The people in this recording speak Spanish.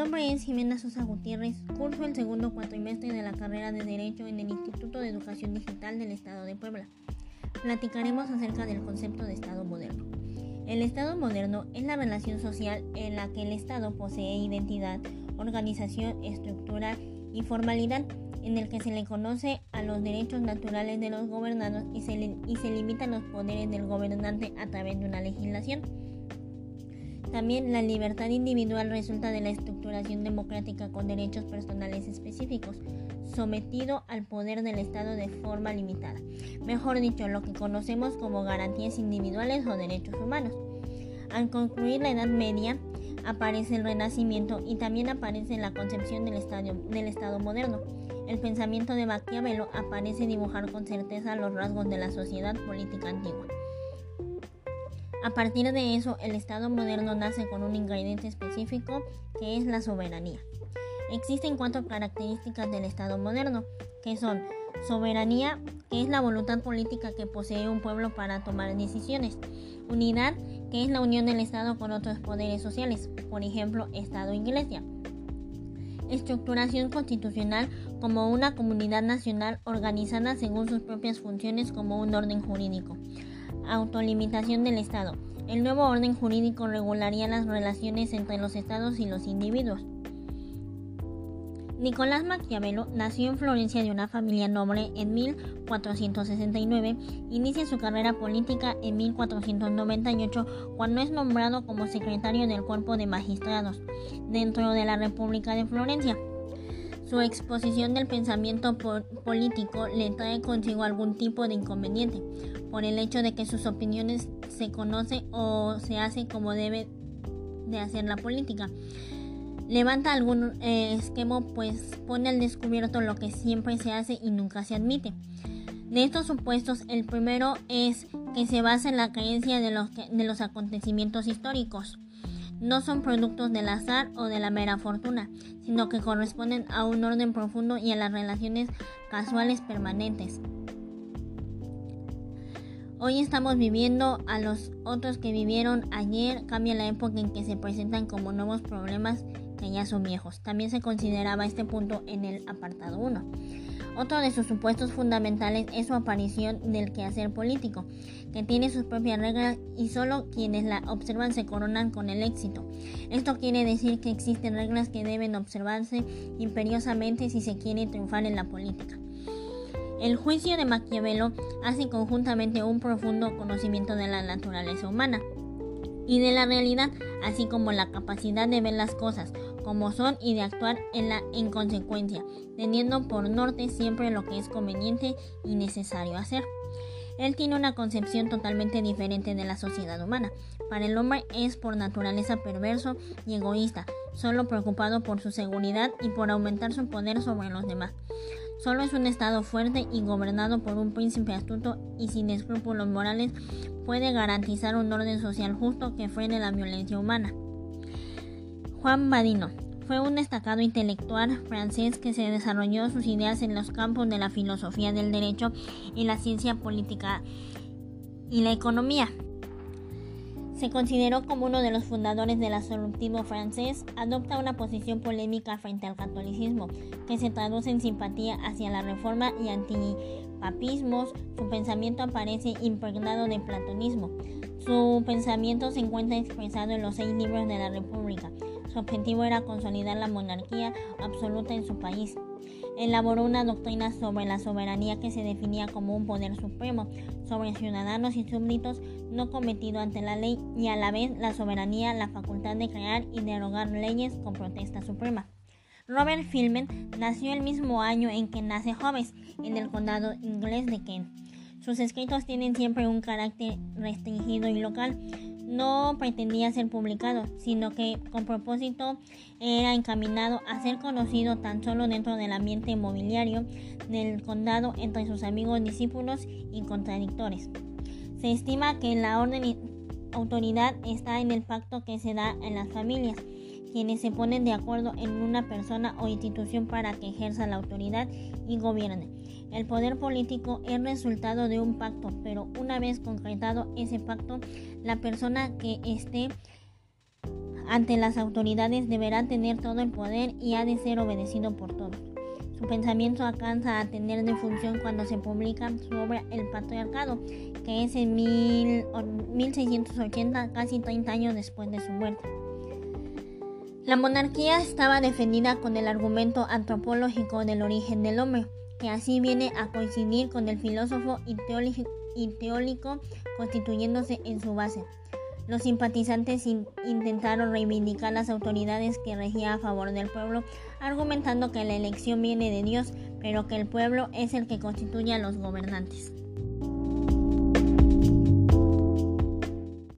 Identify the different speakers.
Speaker 1: nombre es Jimena Sosa Gutiérrez, curso el segundo cuatrimestre de la carrera de Derecho en el Instituto de Educación Digital del Estado de Puebla. Platicaremos acerca del concepto de Estado moderno. El Estado moderno es la relación social en la que el Estado posee identidad, organización, estructura y formalidad, en el que se le conoce a los derechos naturales de los gobernados y se, y se limitan los poderes del gobernante a través de una legislación. También la libertad individual resulta de la estructuración democrática con derechos personales específicos, sometido al poder del Estado de forma limitada. Mejor dicho, lo que conocemos como garantías individuales o derechos humanos. Al concluir la Edad Media, aparece el Renacimiento y también aparece la concepción del Estado, moderno. El pensamiento de Maquiavelo aparece dibujar con certeza los rasgos de la sociedad política antigua. A partir de eso, el Estado moderno nace con un ingrediente específico que es la soberanía. Existen cuatro características del Estado moderno, que son soberanía, que es la voluntad política que posee un pueblo para tomar decisiones, unidad, que es la unión del Estado con otros poderes sociales, por ejemplo, Estado e Iglesia, estructuración constitucional como una comunidad nacional organizada según sus propias funciones como un orden jurídico, autolimitación del Estado. El nuevo orden jurídico regularía las relaciones entre los estados y los individuos. Nicolás Maquiavelo nació en Florencia de una familia noble en 1469. Inicia su carrera política en 1498 cuando es nombrado como secretario del cuerpo de magistrados dentro de la República de Florencia. Su exposición del pensamiento político le trae consigo algún tipo de inconveniente, por el hecho de que sus opiniones se conocen o se hace como debe de hacer la política. Levanta algún eh, esquema, pues pone al descubierto lo que siempre se hace y nunca se admite. De estos supuestos, el primero es que se basa en la creencia de los, de los acontecimientos históricos no son productos del azar o de la mera fortuna, sino que corresponden a un orden profundo y a las relaciones casuales permanentes. Hoy estamos viviendo a los otros que vivieron ayer, cambia la época en que se presentan como nuevos problemas que ya son viejos. También se consideraba este punto en el apartado 1. Otro de sus supuestos fundamentales es su aparición del quehacer político, que tiene sus propias reglas y solo quienes la observan se coronan con el éxito. Esto quiere decir que existen reglas que deben observarse imperiosamente si se quiere triunfar en la política. El juicio de Maquiavelo hace conjuntamente un profundo conocimiento de la naturaleza humana y de la realidad, así como la capacidad de ver las cosas, como son y de actuar en la en consecuencia, teniendo por norte siempre lo que es conveniente y necesario hacer. Él tiene una concepción totalmente diferente de la sociedad humana. Para el hombre es por naturaleza perverso y egoísta, solo preocupado por su seguridad y por aumentar su poder sobre los demás. Solo es un Estado fuerte y gobernado por un príncipe astuto y sin escrúpulos morales puede garantizar un orden social justo que frene la violencia humana. Juan Badino fue un destacado intelectual francés que se desarrolló sus ideas en los campos de la filosofía del derecho y la ciencia política y la economía. Se consideró como uno de los fundadores del absolutismo francés, adopta una posición polémica frente al catolicismo, que se traduce en simpatía hacia la reforma y antipapismos. Su pensamiento aparece impregnado de platonismo. Su pensamiento se encuentra expresado en los seis libros de la República. Su objetivo era consolidar la monarquía absoluta en su país. Elaboró una doctrina sobre la soberanía que se definía como un poder supremo sobre ciudadanos y súbditos no cometido ante la ley y a la vez la soberanía, la facultad de crear y derogar leyes con protesta suprema. Robert Filmen nació el mismo año en que nace Hobbes, en el condado inglés de Kent. Sus escritos tienen siempre un carácter restringido y local, no pretendía ser publicado, sino que con propósito era encaminado a ser conocido tan solo dentro del ambiente inmobiliario del condado entre sus amigos, discípulos y contradictores. Se estima que la orden autoridad está en el pacto que se da en las familias, quienes se ponen de acuerdo en una persona o institución para que ejerza la autoridad y gobierne. El poder político es resultado de un pacto, pero una vez concretado ese pacto, la persona que esté ante las autoridades deberá tener todo el poder y ha de ser obedecido por todos. Su pensamiento alcanza a tener de función cuando se publica su obra El Patriarcado, que es en 1680, casi 30 años después de su muerte. La monarquía estaba defendida con el argumento antropológico del origen del hombre, que así viene a coincidir con el filósofo y teórico constituyéndose en su base. Los simpatizantes intentaron reivindicar las autoridades que regían a favor del pueblo, argumentando que la elección viene de Dios, pero que el pueblo es el que constituye a los gobernantes.